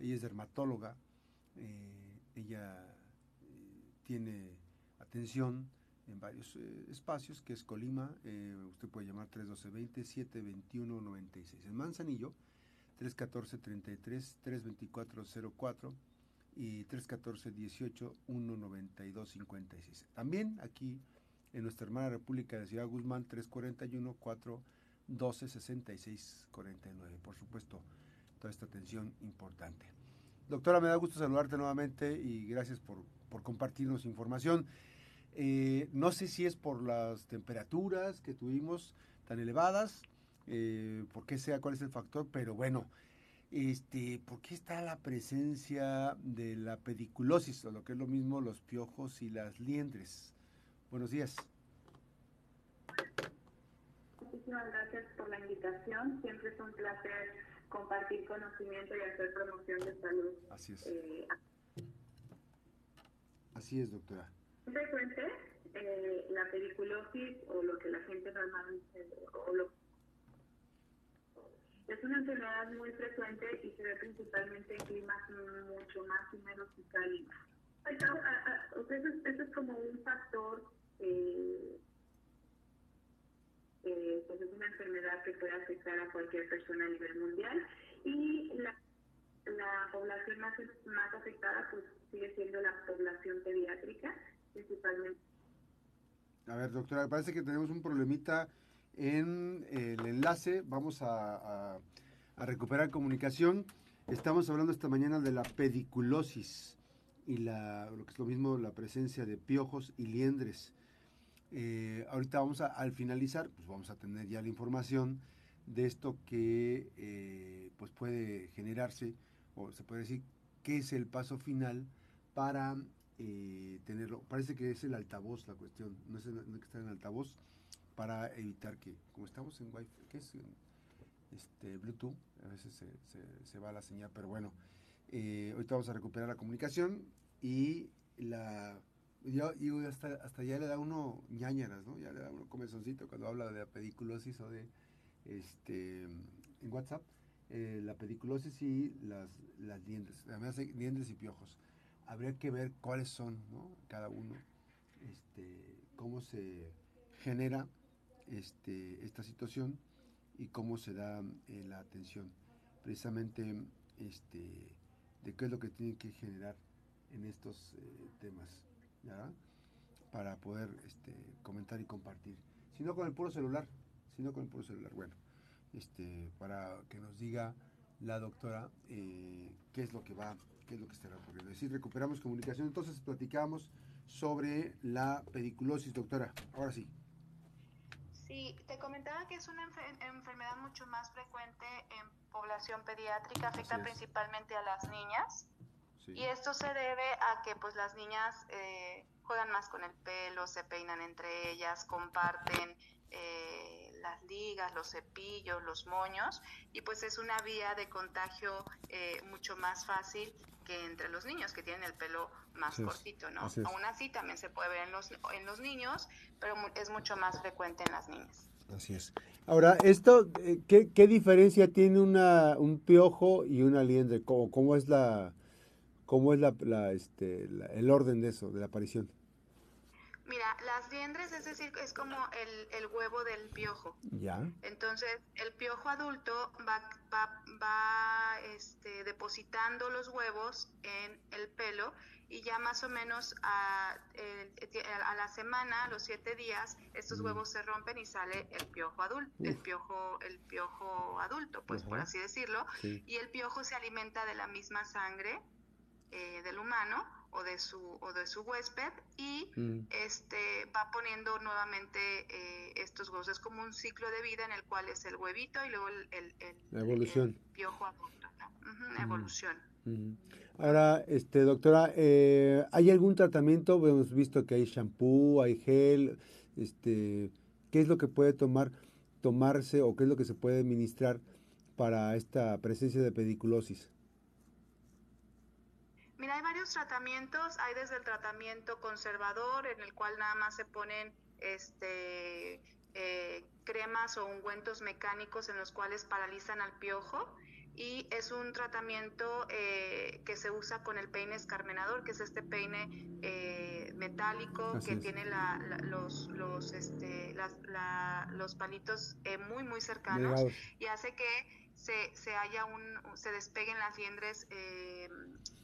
ella es dermatóloga, ella tiene atención en varios espacios, que es Colima, usted puede llamar 312-20-721-96. En Manzanillo, 314-33-324-04 y 314-18-192-56. También aquí en nuestra hermana República de Ciudad Guzmán, 341-412-6649. Por supuesto, toda esta atención importante. Doctora, me da gusto saludarte nuevamente y gracias por, compartirnos información. Eh, no sé si es por las temperaturas que tuvimos tan elevadas, eh, por qué sea, cuál es el factor, pero bueno, este, ¿por qué está la presencia de la pediculosis, o lo que es lo mismo, los piojos y las liendres? Buenos días. Muchísimas gracias por la invitación. Siempre es un placer compartir conocimiento y hacer promoción de salud. Así es. Eh, Así es, doctora. Frecuente eh, la pediculosis o lo que la gente normalmente o lo es una enfermedad muy frecuente y se ve principalmente en climas mucho más húmedos y cálidos. Eso es como un factor, eh, pues es una enfermedad que puede afectar a cualquier persona a nivel mundial y la, la población más, más afectada pues sigue siendo la población pediátrica, principalmente. A ver, doctora, parece que tenemos un problemita en el enlace. Vamos a, recuperar comunicación. Estamos hablando esta mañana de la pediculosis y la, lo que es lo mismo, la presencia de piojos y liendres. Eh, ahorita vamos a, al finalizar, pues vamos a tener ya la información de esto que eh, pues puede generarse, o se puede decir, qué es el paso final para eh, tenerlo. Parece que es el altavoz la cuestión, no es, no que está en altavoz, para evitar que, como estamos en Wi-Fi, que es este, Bluetooth, a veces se, se, va la señal, pero bueno, ahorita vamos a recuperar la comunicación y la... Yo, hasta, hasta ya le da uno ñañaras, ¿no? Ya le da uno comezoncito cuando habla de la pediculosis o de, este, en WhatsApp, eh, la pediculosis y las, las dientes, además dientes y piojos. Habría que ver cuáles son, ¿no? Cada uno, este, cómo se genera este, esta situación y cómo se da eh, la atención. Precisamente este, de qué es lo que tiene que generar en estos eh, temas, para poder este, comentar y compartir. Si no con el puro celular, sino con el puro celular. Bueno, este, para que nos diga la doctora eh, qué es lo que va, qué es lo que está ocurriendo. Es decir, recuperamos comunicación, entonces platicamos sobre la pediculosis, doctora. Ahora sí. Sí, te comentaba que es una enfermedad mucho más frecuente en población pediátrica, afecta principalmente a las niñas. Y esto se debe a que pues las niñas eh, juegan más con el pelo, se peinan entre ellas, comparten eh, las ligas, los cepillos, los moños, y pues es una vía de contagio eh, mucho más fácil que entre los niños que tienen el pelo más cortito, ¿no? Aún así también se puede ver en los, en los niños, pero es mucho más frecuente en las niñas. Así es. Ahora, esto, ¿qué, qué diferencia tiene una, un piojo y una liendre? ¿Cómo, cómo es la, cómo es la, la, este, el orden de eso, de la aparición? Mira, las liendres, es decir, es como el, el huevo del piojo. Ya. Entonces, el piojo adulto va, va, va este, depositando los huevos en el pelo y ya más o menos a, a la semana, a los siete días, estos mm. huevos se rompen y sale el piojo adulto, el piojo, el piojo adulto, pues por así decirlo. Y el piojo se alimenta de la misma sangre eh, del humano o de su o de su huésped y mm. este va poniendo nuevamente eh, estos huevos. Es como un ciclo de vida en el cual es el huevito y luego el, el, la evolución. piojo adulto mm. evolución. Ahora este doctora eh, hay algún tratamiento hemos visto que hay shampoo hay gel este qué es lo que puede tomar tomarse o qué es lo que se puede administrar para esta presencia de pediculosis Mira, hay varios tratamientos. Hay desde el tratamiento conservador, en el cual nada más se ponen este, eh, cremas o ungüentos mecánicos en los cuales paralizan al piojo. y es un tratamiento eh, que se usa con el peine escarmenador, que es este peine eh, metálico que tiene los, los, este, los palitos eh, muy, muy cercanos y hace que se, se haya un, se despeguen las liendres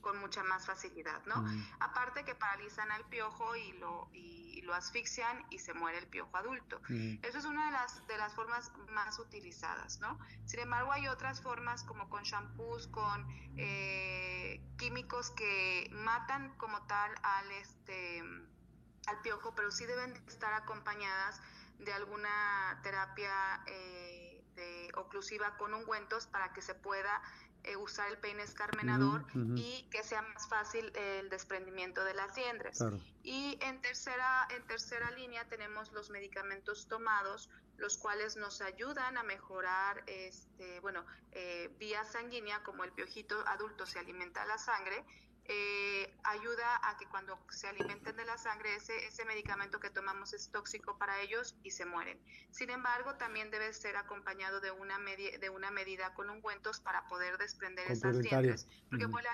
con mucha más facilidad, ¿no? Aparte que paralizan al piojo y lo, y lo asfixian y se muere el piojo adulto. Eso es una de las, de las formas más utilizadas, ¿no? Sin embargo, hay otras formas como con shampoos, con eh, químicos que matan como tal al, este, al piojo, pero sí deben estar acompañadas de alguna terapia eh, de oclusiva con ungüentos para que se pueda eh, usar el peine escarmenador y que sea más fácil el desprendimiento de las liendres. Y en tercera, en tercera línea tenemos los medicamentos tomados, los cuales nos ayudan a mejorar, este, bueno, eh, vía sanguínea, como el piojito adulto se alimenta la sangre, eh, ayuda a que cuando se alimenten de la sangre, ese, ese medicamento que tomamos es tóxico para ellos y se mueren. Sin embargo, también debe ser acompañado de una, de una medida con ungüentos para poder desprender esas liendres. Porque pues,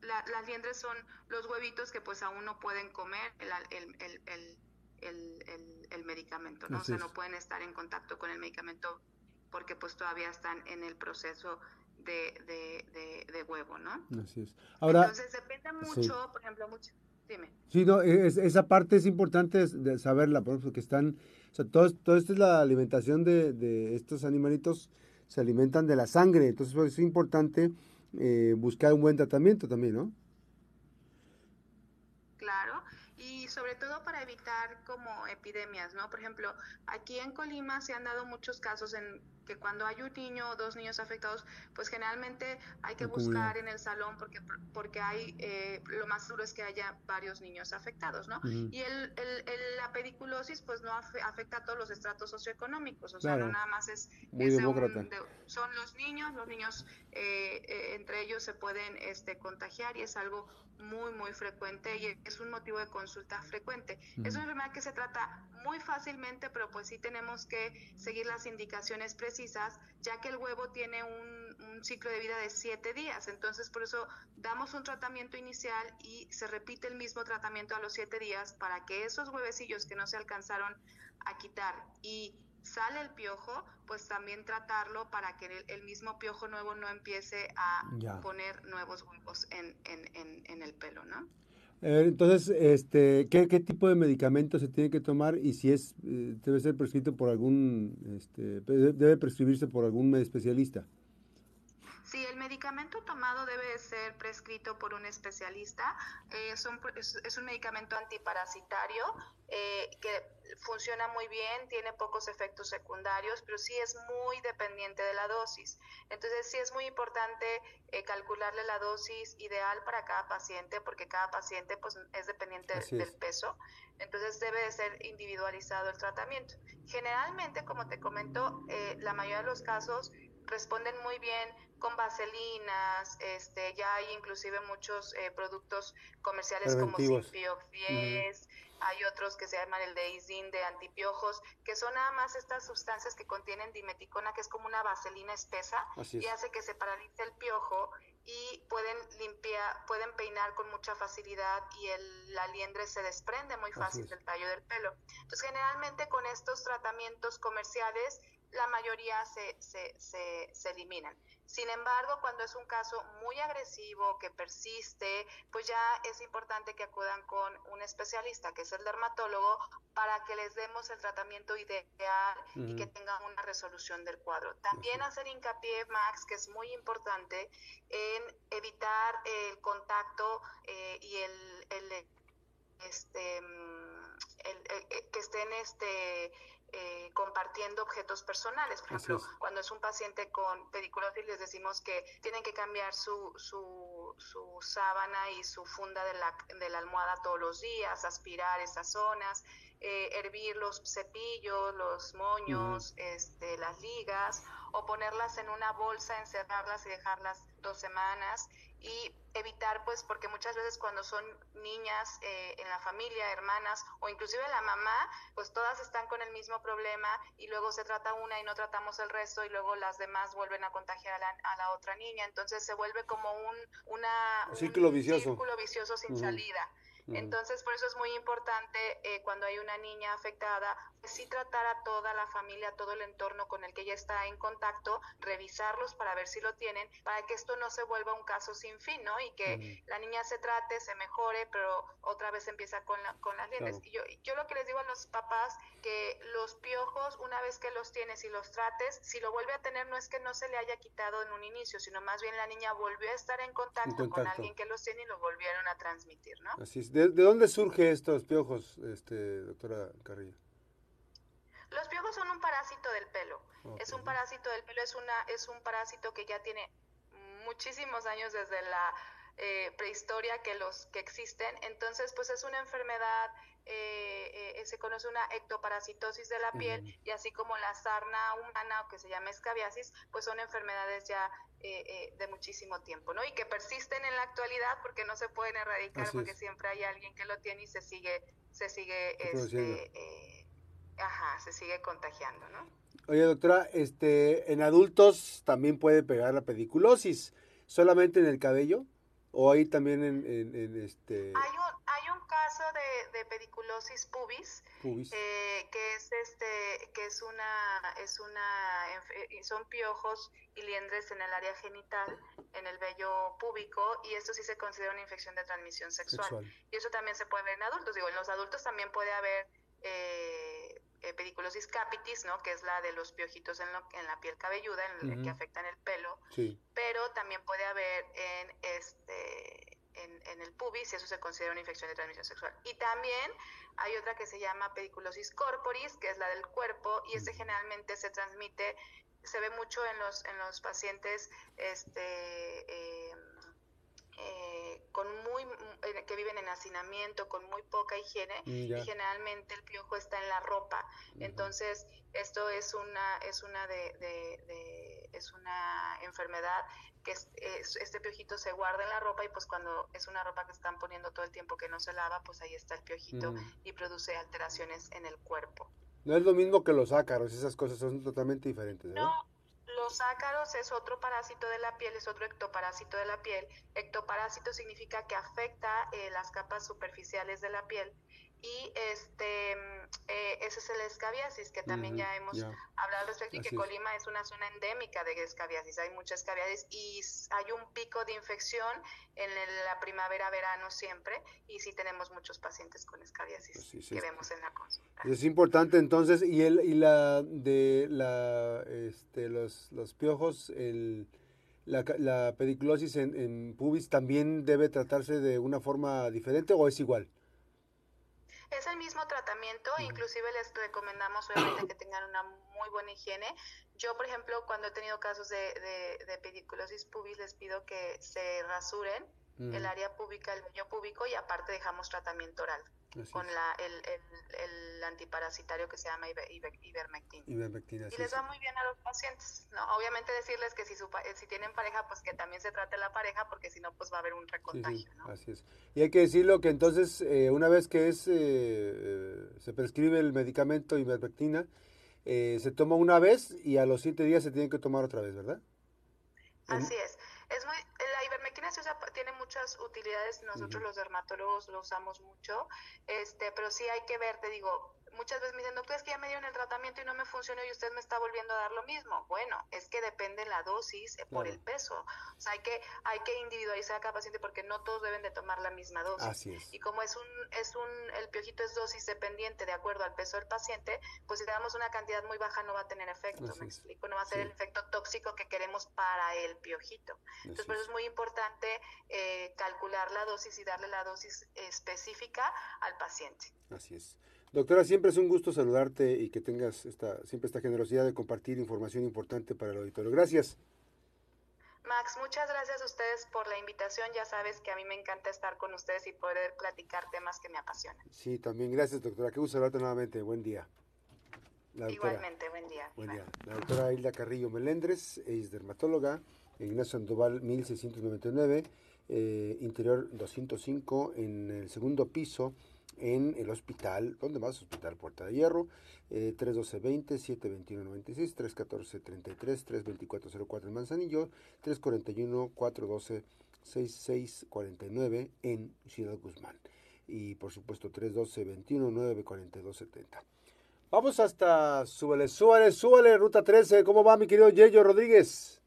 las, las, liendres son los huevitos que pues aún no pueden comer el, el, el, el medicamento, ¿no? o sea, no pueden estar en contacto con el medicamento porque pues todavía están en el proceso de, de, huevo, ¿no? Así es. Ahora, Entonces depende mucho, por ejemplo, mucho... Dime. Sí, no, esa parte es importante de saberla, porque están, o sea, todo, todo esto es la alimentación de, de estos animalitos, se alimentan de la sangre, entonces pues, es importante eh, buscar un buen tratamiento también, ¿no? Claro, sobre todo para evitar como epidemias, ¿no? Por ejemplo, aquí en Colima se han dado muchos casos en que cuando hay un niño o dos niños afectados, pues generalmente hay que buscar en el salón porque, porque hay, eh, lo más duro es que haya varios niños afectados, ¿no? Y el, el, la pediculosis pues no afecta a todos los estratos socioeconómicos, o sea, no nada más es, son los niños, los niños eh, eh, entre ellos se pueden este, contagiar y es algo muy, muy frecuente y es un motivo de consulta frecuente. Es una enfermedad que se trata muy fácilmente, pero pues sí tenemos que seguir las indicaciones precisas, ya que el huevo tiene un, un ciclo de vida de siete días. Entonces, por eso damos un tratamiento inicial y se repite el mismo tratamiento a los siete días para que esos huevecillos que no se alcanzaron a quitar y sale el piojo, pues también tratarlo para que el, mismo piojo nuevo no empiece a poner nuevos huevos en, en, en, el pelo, ¿no? Entonces, este, ¿qué, ¿qué, tipo de medicamento se tiene que tomar y si es eh, debe ser prescrito por algún, este, debe prescribirse por algún especialista? Sí, el medicamento tomado debe ser prescrito por un especialista. Eh, es, un, es, un, medicamento antiparasitario eh, que funciona muy bien, tiene pocos efectos secundarios, pero sí es muy dependiente de la dosis. Entonces sí es muy importante eh, calcularle la dosis ideal para cada paciente, porque cada paciente pues, es dependiente del peso. Entonces debe de ser individualizado el tratamiento. Generalmente, como te comento, la mayoría de los casos responden muy bien con vaselinas, este, ya hay inclusive muchos eh, productos comerciales como Simpio 10, hay otros que se llaman el Deizin de antipiojos, que son nada más estas sustancias que contienen dimeticona, que es como una vaselina espesa y hace que se paralice el piojo y pueden limpiar, pueden peinar con mucha facilidad y el, la liendre se desprende muy fácil del tallo del pelo. Entonces, generalmente con estos tratamientos comerciales la mayoría se, se, se, se, eliminan. Sin embargo, cuando es un caso muy agresivo, que persiste, pues ya es importante que acudan con un especialista, que es el dermatólogo, para que les demos el tratamiento ideal y que tengan una resolución del cuadro. También hacer hincapié, Max, que es muy importante, en evitar el contacto eh, y el, el este mm, el, que estén este eh, compartiendo objetos personales. Por ejemplo, cuando es un paciente con pediculosis les decimos que tienen que cambiar su, su, su sábana y su funda de la, de la almohada todos los días, aspirar esas zonas, eh, hervir los cepillos, los moños, este, las ligas, o ponerlas en una bolsa, encerrarlas y dejarlas dos semanas y evitar pues porque muchas veces cuando son niñas eh, en la familia, hermanas o inclusive la mamá, pues todas están con el mismo problema y luego se trata una y no tratamos el resto y luego las demás vuelven a contagiar a la, a la otra niña, entonces se vuelve como un, una, círculo vicioso, círculo vicioso sin salida. Entonces, por eso es muy importante eh, cuando hay una niña afectada, pues sí tratar a toda la familia, todo el entorno con el que ella está en contacto, revisarlos para ver si lo tienen, para que esto no se vuelva un caso sin fin, ¿no? Y que la niña se trate, se mejore, pero otra vez empieza con, con las dientes. Y yo, yo lo que les digo a los papás, que los piojos, una vez que los tienes y los trates, si lo vuelve a tener, no es que no se le haya quitado en un inicio, sino más bien la niña volvió a estar en contacto, con alguien que los tiene y lo volvieron a transmitir, ¿no? Así es. ¿De, dónde surge estos piojos, este, doctora Carrillo? Los piojos son un parásito del pelo. Es un parásito del pelo, es una, es un parásito que ya tiene muchísimos años desde la eh, prehistoria que los que existen. Entonces, pues es una enfermedad, eh, eh, se conoce una ectoparasitosis de la piel y así como la sarna humana o que se llama escabiasis, pues son enfermedades ya de muchísimo tiempo, ¿no? Y que persisten en la actualidad porque no se pueden erradicar porque siempre hay alguien que lo tiene y se sigue, se sigue, este, ajá, se sigue contagiando, ¿no? Oye, doctora, este, en adultos también puede pegar la pediculosis, solamente en el cabello. ¿O ahí también en, en, este...? Hay un, hay un caso de, de pediculosis pubis, eh, que es este que es una es una son piojos y liendres en el área genital en el vello púbico y esto sí se considera una infección de transmisión sexual, y eso también se puede ver en adultos. Digo en los adultos también puede haber eh, eh, pediculosis capitis, ¿no? Que es la de los piojitos en, en la piel cabelluda, en, que afectan el pelo. Pero también puede haber en este en, el pubis y eso se considera una infección de transmisión sexual. Y también hay otra que se llama pediculosis corporis, que es la del cuerpo y este generalmente se transmite, se ve mucho en los en los pacientes este eh, eh, con muy eh, que viven en hacinamiento, con muy poca higiene mm, y generalmente el piojo está en la ropa. Entonces esto es una es una de, es una enfermedad que este piojito se guarda en la ropa y pues cuando es una ropa que están poniendo todo el tiempo que no se lava, pues ahí está el piojito y produce alteraciones en el cuerpo. No es lo mismo que los ácaros, esas cosas son totalmente diferentes. No, los ácaros es otro parásito de la piel, es otro ectoparásito de la piel. Ectoparásito significa que afecta eh, las capas superficiales de la piel y este eh, ese es el escabiasis que también ya hemos hablado al respecto y que Colima es. una zona endémica de escabiasis, hay mucha escabiasis y hay un pico de infección en la primavera, verano siempre y sí tenemos muchos pacientes con escabiasis que vemos en la consulta. Es importante entonces y el y la de la este los, los piojos el la, la pediculosis en, en pubis también debe tratarse de una forma diferente o es igual? Es el mismo tratamiento, inclusive les recomendamos obviamente que tengan una muy buena higiene. Yo, por ejemplo, cuando he tenido casos de, de, de pediculosis pubis, les pido que se rasuren el área pública, el vello púbico y aparte dejamos tratamiento oral con la, el, el, antiparasitario que se llama ivermectina. y les va muy bien a los pacientes. ¿no? Obviamente decirles que si, su, si tienen pareja, pues que también se trate la pareja, porque si no, pues va a haber un recontagio. ¿no? Así es. Y hay que decirlo que entonces, eh, una vez que es eh, eh, se prescribe el medicamento ivermectina, se toma una vez y a los siete días se tiene que tomar otra vez, ¿verdad? Así es. Es muy, tiene muchas utilidades, nosotros los dermatólogos lo usamos mucho, este, pero sí hay que ver, te digo, muchas veces me dicen, doctor, es que ya me dieron el tratamiento y no me funcionó y usted me está volviendo a dar lo mismo. Bueno, es que depende la dosis eh, por el peso. O sea, hay que, hay que individualizar a cada paciente porque no todos deben de tomar la misma dosis. Así es. Y como es un, es un, el piojito es dosis dependiente de acuerdo al peso del paciente, pues si le damos una cantidad muy baja no va a tener efecto, me explico, no va a ser el efecto tóxico que queremos para el piojito. Entonces, por eso es muy importante eh, calcular la dosis y darle la dosis específica al paciente. Así es. Doctora, siempre es un gusto saludarte y que tengas esta, siempre esta generosidad de compartir información importante para el auditorio. Gracias. Max, muchas gracias a ustedes por la invitación. Ya sabes que a mí me encanta estar con ustedes y poder platicar temas que me apasionan. Sí, también gracias, doctora. Qué gusto saludarte nuevamente. Buen día. Igualmente, buen día. Buen día. La doctora Hilda Carrillo Melendres es dermatóloga, Ignacio Sandoval 1699, eh, interior 205, en el segundo piso, en el hospital, ¿dónde más? Hospital Puerta de Hierro, eh, 312-20, 721-96, 314-33, 324-04 en Manzanillo, 341-412-6649 en Ciudad Guzmán. Y por supuesto 312-21-942-70. Vamos hasta, súbele, súbele, súbele, ruta 13. ¿Cómo va mi querido Yello Rodríguez?